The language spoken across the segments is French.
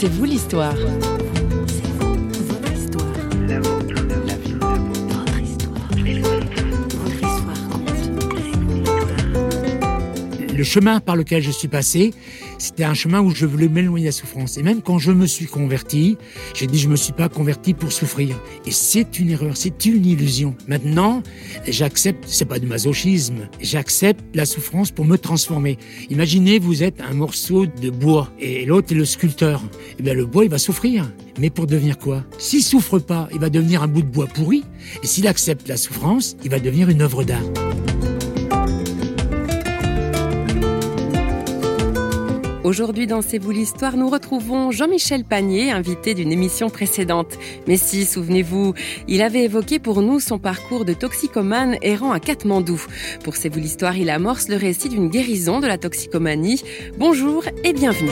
C'est vous l'histoire. Le chemin par lequel je suis passé, c'était un chemin où je voulais m'éloigner de la souffrance. Et même quand je me suis converti, j'ai dit je me suis pas converti pour souffrir. Et c'est une erreur, c'est une illusion. Maintenant, j'accepte, c'est pas du masochisme, j'accepte la souffrance pour me transformer. Imaginez, vous êtes un morceau de bois et l'autre est le sculpteur. Eh bien, le bois, il va souffrir. Mais pour devenir quoi? S'il souffre pas, il va devenir un bout de bois pourri. Et s'il accepte la souffrance, il va devenir une œuvre d'art. Aujourd'hui, dans C'est vous l'histoire, nous retrouvons Jean-Michel Panier, invité d'une émission précédente. Mais si, souvenez-vous, il avait évoqué pour nous son parcours de toxicomane errant à Katmandou. Pour C'est vous l'histoire, il amorce le récit d'une guérison de la toxicomanie. Bonjour et bienvenue.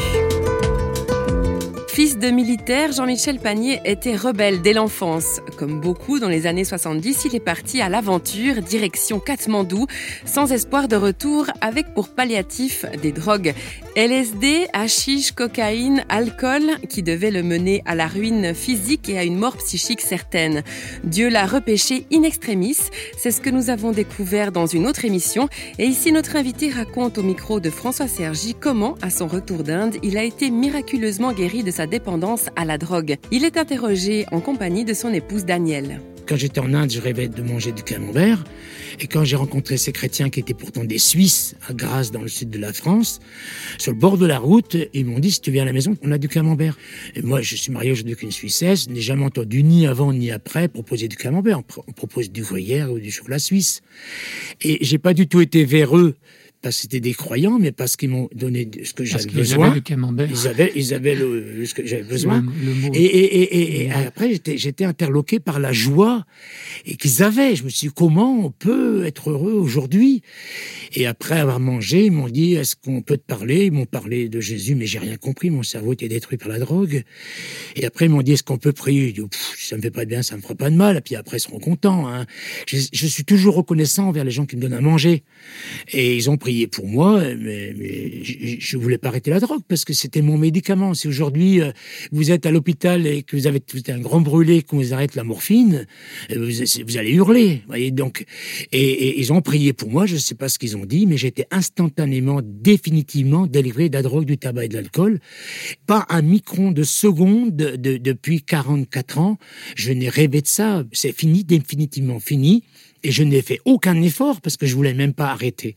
Fils de militaire, Jean-Michel Panier était rebelle dès l'enfance. Comme beaucoup dans les années 70, il est parti à l'aventure, direction Katmandou, sans espoir de retour, avec pour palliatif des drogues. LSD, hashish, cocaïne, alcool, qui devaient le mener à la ruine physique et à une mort psychique certaine. Dieu l'a repêché in extremis, c'est ce que nous avons découvert dans une autre émission. Et ici, notre invité raconte au micro de François Sergi comment, à son retour d'Inde, il a été miraculeusement guéri de sa dépendance à la drogue. Il est interrogé en compagnie de son épouse Danielle. Quand j'étais en Inde, je rêvais de manger du camembert. Et quand j'ai rencontré ces chrétiens qui étaient pourtant des Suisses, à Grasse, dans le sud de la France, sur le bord de la route, ils m'ont dit, si tu viens à la maison, on a du camembert. Et moi, je suis marié aujourd'hui avec une Suissesse, n'ai jamais entendu ni avant ni après proposer du camembert. On propose du gruyère ou du chocolat suisse. Et j'ai pas du tout été véreux parce que c'était des croyants, mais parce qu'ils m'ont donné ce que j'avais besoin. Avaient le camembert. Ils avaient, ils avaient le, ce que j'avais besoin. et, et, et, et après, j'étais, j'étais interloqué par la joie et qu'ils avaient. Je me suis dit, comment on peut être heureux aujourd'hui? Et après avoir mangé, ils m'ont dit, est-ce qu'on peut te parler? Ils m'ont parlé de Jésus, mais j'ai rien compris. Mon cerveau était détruit par la drogue. Et après, ils m'ont dit, est-ce qu'on peut prier? Dit, Ça me fait pas de bien, ça me fera pas de mal. Et puis après, ils seront contents. Hein. Je, je suis toujours reconnaissant envers les gens qui me donnent à manger. Et ils ont prié pour moi, mais, je, ne voulais pas arrêter la drogue parce que c'était mon médicament. Si aujourd'hui euh, vous êtes à l'hôpital et que vous avez un grand brûlé, qu'on vous arrête la morphine, euh, vous, allez hurler. Voyez donc, et, ils ont prié pour moi. Je ne sais pas ce qu'ils ont dit, mais j'étais instantanément, définitivement délivré de la drogue, du tabac et de l'alcool. Pas un micron de seconde de, depuis 44 ans. Je n'ai rêvé de ça. C'est fini, définitivement fini. Et je n'ai fait aucun effort parce que je voulais même pas arrêter.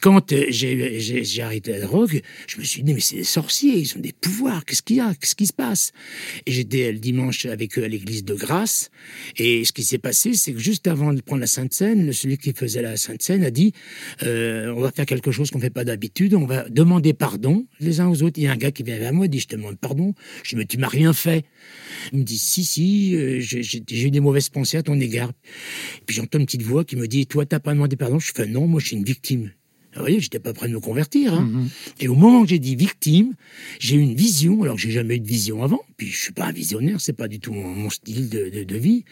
Quand euh, j'ai arrêté la drogue, je me suis dit, mais c'est des sorciers, ils ont des pouvoirs, qu'est-ce qu'il y a, qu'est-ce qui se passe? Et j'étais le dimanche avec eux à l'église de Grâce. Et ce qui s'est passé, c'est que juste avant de prendre la Sainte Seine, celui qui faisait la Sainte Seine a dit, euh, on va faire quelque chose qu'on fait pas d'habitude, on va demander pardon les uns aux autres. Il y a un gars qui vient vers moi, dit, je te demande pardon. Je mais tu m'as rien fait. Il me dit, si, si, euh, j'ai eu des mauvaises pensées à ton égard. puis j'entends petite voix qui me dit Toi, t'as pas demandé pardon Je fais Non, moi, je suis une victime. Vous voyez, j'étais pas prêt de me convertir. Hein. Mhm. Et au moment que j'ai dit victime, j'ai eu une vision, alors que j'ai jamais eu de vision avant. Puis je suis pas un visionnaire, c'est pas du tout mon, style de, de, vie.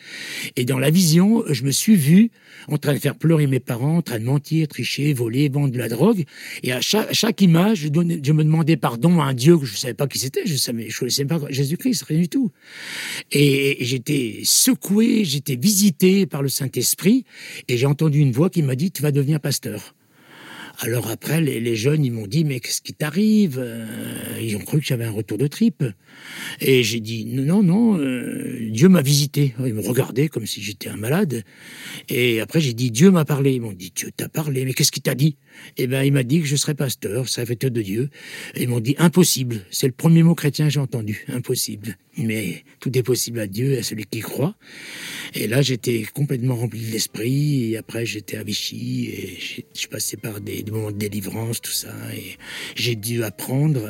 Et dans la vision, je me suis vu en train de faire pleurer mes parents, en train de mentir, tricher, voler, vendre de la drogue. Et à chaque, chaque image, je, donnais, je, me demandais pardon à un Dieu que je savais pas qui c'était. Je savais, je connaissais pas Jésus-Christ, rien du tout. Et, et j'étais secoué, j'étais visité par le Saint-Esprit, et j'ai entendu une voix qui m'a dit, tu vas devenir pasteur. Alors après, les, jeunes, ils m'ont dit, mais qu'est-ce qui t'arrive euh, Ils ont cru que j'avais un retour de tripe. Et j'ai dit, non, non, euh, Dieu m'a visité. Ils me regardaient comme si j'étais un malade. Et après, j'ai dit, Dieu m'a parlé. Ils m'ont dit, Dieu t'a parlé, mais qu'est-ce qu'il t'a dit? Eh ben, il m'a dit que je serais pasteur, serviteur de Dieu. Ils m'ont dit, impossible. C'est le premier mot chrétien que j'ai entendu, impossible. Mais tout est possible à Dieu et à celui qui croit. Et là, j'étais complètement rempli de l'esprit. Et après, j'étais à Vichy et je passais par des, moments de délivrance, tout ça. Et j'ai dû apprendre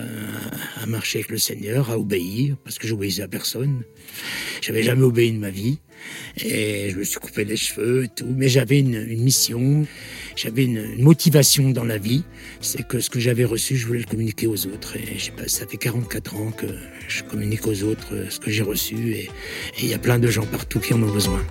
à, marcher avec le Seigneur, à obéir, parce que j'obéissais à personne. J'avais jamais obéi de ma vie. Et je me suis coupé les cheveux tout. Mais j'avais une, mission, j'avais une, motivation dans la vie. C'est que ce que j'avais reçu, je voulais le communiquer aux autres. Et ça fait 44 ans que je communique aux autres ce que j'ai reçu. Et il y a plein de gens partout qui en ont besoin.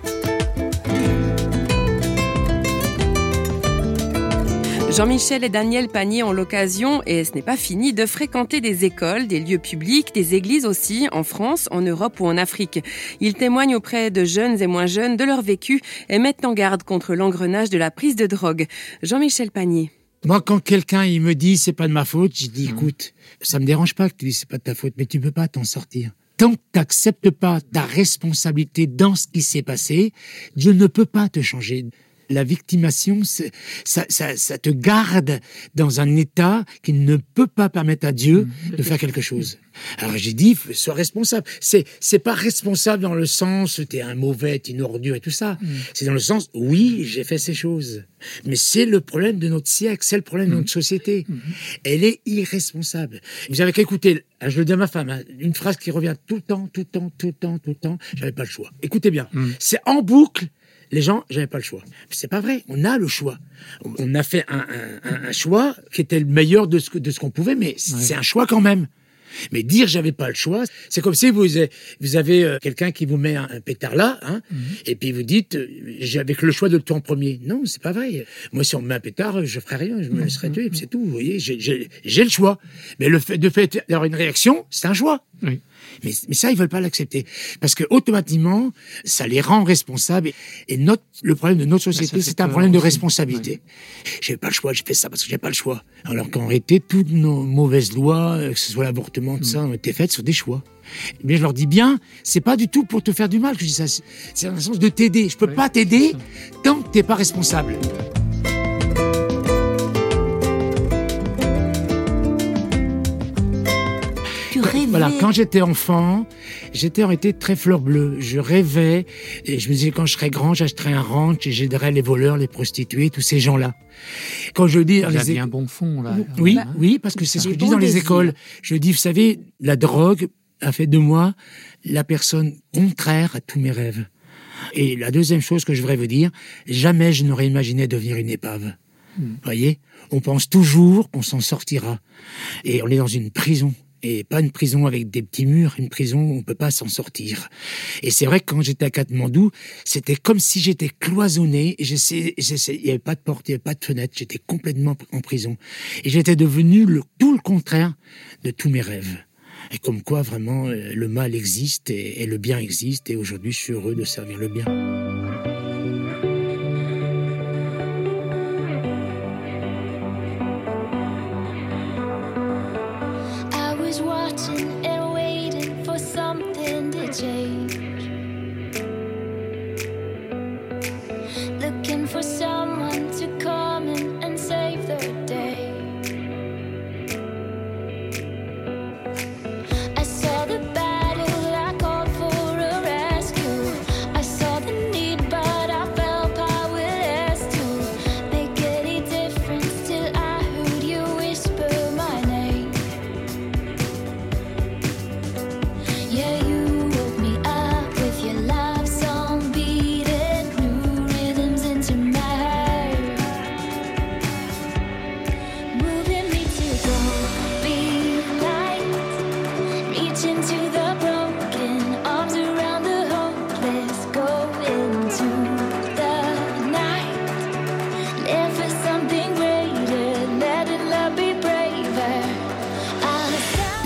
Jean-Michel et Daniel Panier ont l'occasion, et ce n'est pas fini, de fréquenter des écoles, des lieux publics, des églises aussi, en France, en Europe ou en Afrique. Ils témoignent auprès de jeunes et moins jeunes de leur vécu et mettent en garde contre l'engrenage de la prise de drogue. Jean-Michel Panier. Moi, quand quelqu'un il me dit c'est pas de ma faute, je dis écoute, ça me dérange pas que tu dis c'est pas de ta faute, mais tu peux pas t'en sortir. Tant que tu n'acceptes pas ta responsabilité dans ce qui s'est passé, Dieu ne peut pas te changer la victimation, ça, ça, te garde dans un état qui ne peut pas permettre à Dieu mmh. de faire quelque chose. Alors j'ai dit, sois responsable. C'est c'est pas responsable dans le sens t'es un mauvais, t'es une ordure et tout ça. Mmh. C'est dans le sens, oui, j'ai fait ces choses. Mais c'est le problème de notre siècle, c'est le problème de notre mmh. société. Elle est irresponsable. Vous avez qu'à écouter, ah, je le dis à ma femme, hein, une phrase qui revient tout le temps, tout le temps, tout le temps, tout le temps. J'avais pas le choix. Écoutez bien, c'est en boucle les gens, j'avais pas le choix. C'est pas vrai. On a le choix. On a fait un, choix qui était le meilleur de ce, de ce qu'on pouvait, mais c'est un choix quand même. Mais dire j'avais pas le choix, c'est comme si vous avez, vous avez euh, quelqu'un qui vous met un, pétard là, hein, mhm. et puis vous dites euh, j'avais le choix de le tuer en premier. Non, c'est pas vrai. Moi, si on me met un pétard, je ferais rien, je me laisserais tuer, c'est tout. Vous voyez, j'ai le choix. Mais le fait de faire une réaction, c'est un choix. Oui. Mais, mais ça, ils veulent pas l'accepter parce que automatiquement, ça les rend responsables. Et, notre, le problème de notre bah, société, c'est un problème de responsabilité. J'ai pas le choix, je fais ça parce que j'ai pas le choix. Alors qu'en réalité, toutes nos mauvaises lois, euh, que ce soit l'avortement, tout ça, mm. ont été faites sur des choix. Mais je leur dis bien, c'est pas du tout pour te faire du mal que je dis ça. C'est dans le sens de t'aider. Je peux pas t'aider tant que t'es pas responsable. Voilà, quand j'étais enfant, j'étais en été très fleur bleue. Je rêvais et je me disais quand je serais grand, j'achèterais un ranch et j'aiderais les voleurs, les prostituées, tous ces gens-là. Quand je dis, il y a un bon fond là. Oui, oui, parce que c'est ce que je dis dans les écoles. Je dis, vous savez, la drogue a fait de moi la personne contraire à tous mes rêves. Et la deuxième chose que je voudrais vous dire, jamais je n'aurais imaginé devenir une épave. Vous hmm. voyez, on pense toujours qu'on s'en sortira. Et on est dans une prison et pas une prison avec des petits murs, une prison où on peut pas s'en sortir. Et c'est vrai que quand j'étais à Katmandou, c'était comme si j'étais cloisonné, il y avait pas de porte, il y avait pas de fenêtre, j'étais complètement en prison. Et j'étais devenu le, tout le contraire de tous mes rêves. Et comme quoi, vraiment, euh, le mal existe et le bien existe, et aujourd'hui, je suis heureux de servir le bien.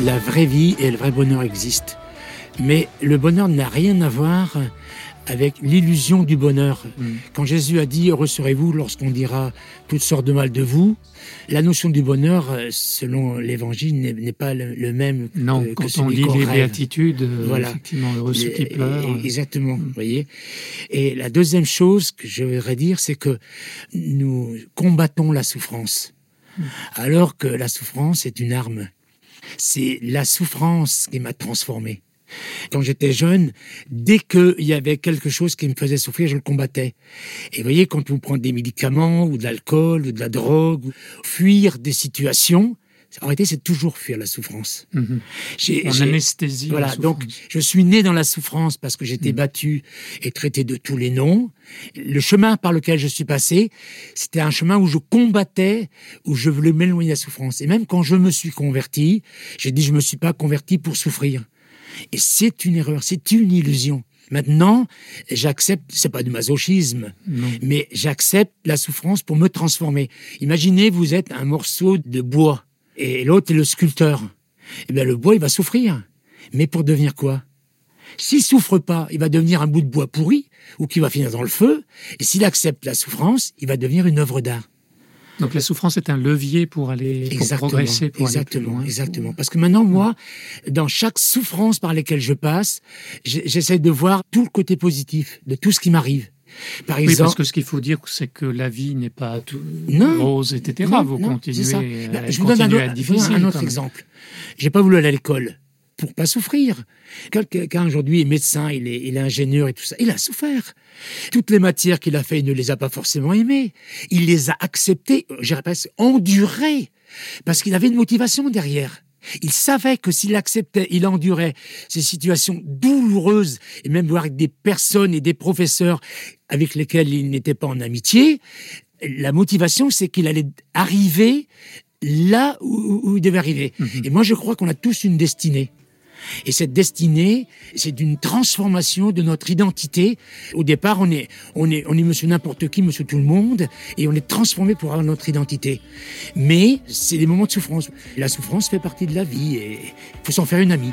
La vraie vie et le vrai bonheur existent. Mais le bonheur n'a rien à voir avec l'illusion du bonheur. Mm. Quand Jésus a dit Heureux serez-vous lorsqu'on dira toutes sortes de mal de vous, la notion du bonheur, selon l'Évangile, n'est pas le, même. Non, quand on lit les béatitudes, euh, voilà. effectivement, heureux ceux qui pleurent. Exactement, mm. vous voyez. Et la deuxième chose que je voudrais dire, c'est que nous combattons la souffrance, mm. alors que la souffrance est une arme c'est la souffrance qui m'a transformé. Quand j'étais jeune, dès qu'il y avait quelque chose qui me faisait souffrir, je le combattais. Et vous voyez, quand on prend des médicaments ou de l'alcool ou de la drogue, fuir des situations, en réalité, c'est toujours fuir la souffrance. Mhm. En anesthésie. Voilà. Donc, je suis né dans la souffrance parce que j'étais mhm. battu et traité de tous les noms. Le chemin par lequel je suis passé, c'était un chemin où je combattais, où je voulais m'éloigner de la souffrance. Et même quand je me suis converti, j'ai dit je me suis pas converti pour souffrir. Et c'est une erreur, c'est une illusion. Maintenant, j'accepte, c'est pas du masochisme, mais j'accepte la souffrance pour me transformer. Imaginez, vous êtes un morceau de bois et l'autre est le sculpteur. Eh bien, le bois, il va souffrir. Mais pour devenir quoi? S'il souffre pas, il va devenir un bout de bois pourri ou qui va finir dans le feu. Et s'il accepte la souffrance, il va devenir une œuvre d'art. Donc la souffrance est un levier pour aller pour progresser, pour exactement, aller plus loin. Exactement. Parce que maintenant, moi, dans chaque souffrance par laquelle je passe, j'essaie de voir tout le côté positif de tout ce qui m'arrive. Par exemple, oui, parce que ce qu'il faut dire, c'est que la vie n'est pas tout rose, etc. vous continuez, à, je vous donne un, un, un autre exemple. J'ai pas voulu aller à l'école pour pas souffrir. Quelqu'un aujourd'hui est médecin, il est, il est ingénieur et tout ça, il a souffert. Toutes les matières qu'il a fait, il ne les a pas forcément aimées. Il les a acceptées, j'irais presque endurées, parce qu'il avait une motivation derrière. Il savait que s'il acceptait, il endurait ces situations douloureuses, et même voir des personnes et des professeurs avec lesquels il n'était pas en amitié, la motivation, c'est qu'il allait arriver là où, il devait arriver. Mhm. Et moi, je crois qu'on a tous une destinée. Et cette destinée, c'est d'une transformation de notre identité. Au départ, on est, on est, on est monsieur n'importe qui, monsieur tout le monde, et on est transformé pour avoir notre identité. Mais c'est des moments de souffrance. La souffrance fait partie de la vie et il faut s'en faire une amie.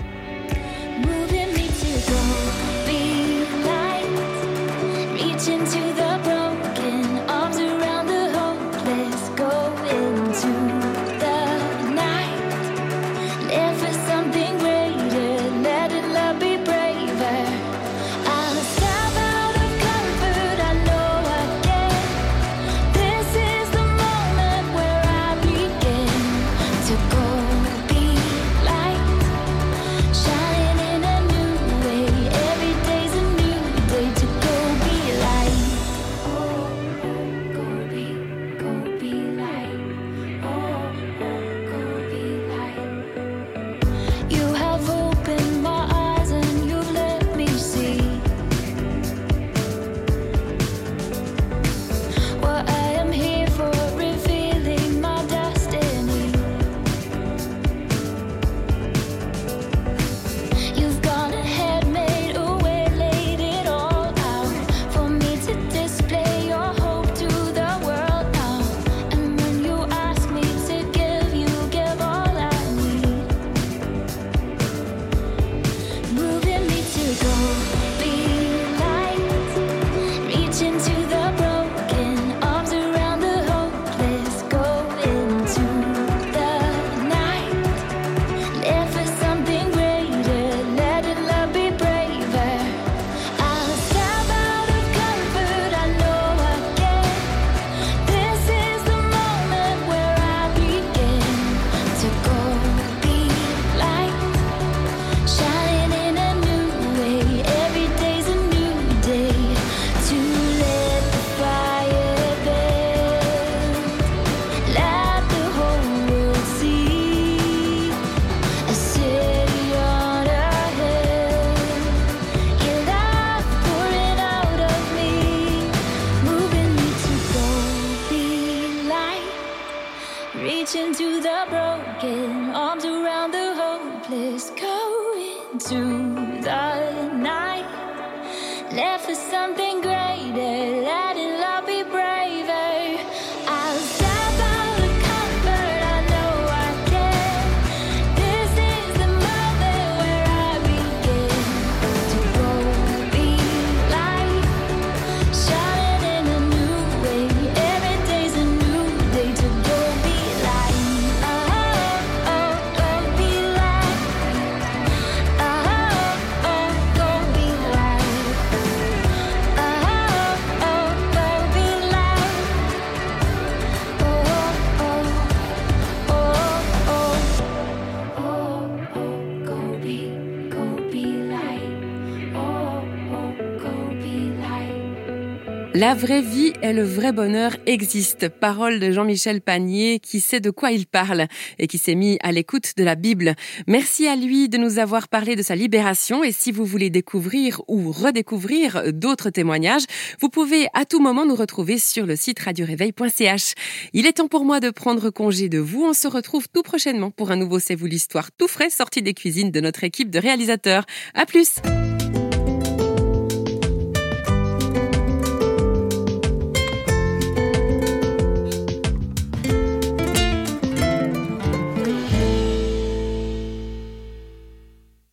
La vraie vie et le vrai bonheur existent. Parole de Jean-Michel Panier qui sait de quoi il parle et qui s'est mis à l'écoute de la Bible. Merci à lui de nous avoir parlé de sa libération et si vous voulez découvrir ou redécouvrir d'autres témoignages, vous pouvez à tout moment nous retrouver sur le site radioréveil.ch. Il est temps pour moi de prendre congé de vous. On se retrouve tout prochainement pour un nouveau C'est vous l'histoire tout frais sorti des cuisines de notre équipe de réalisateurs. À plus!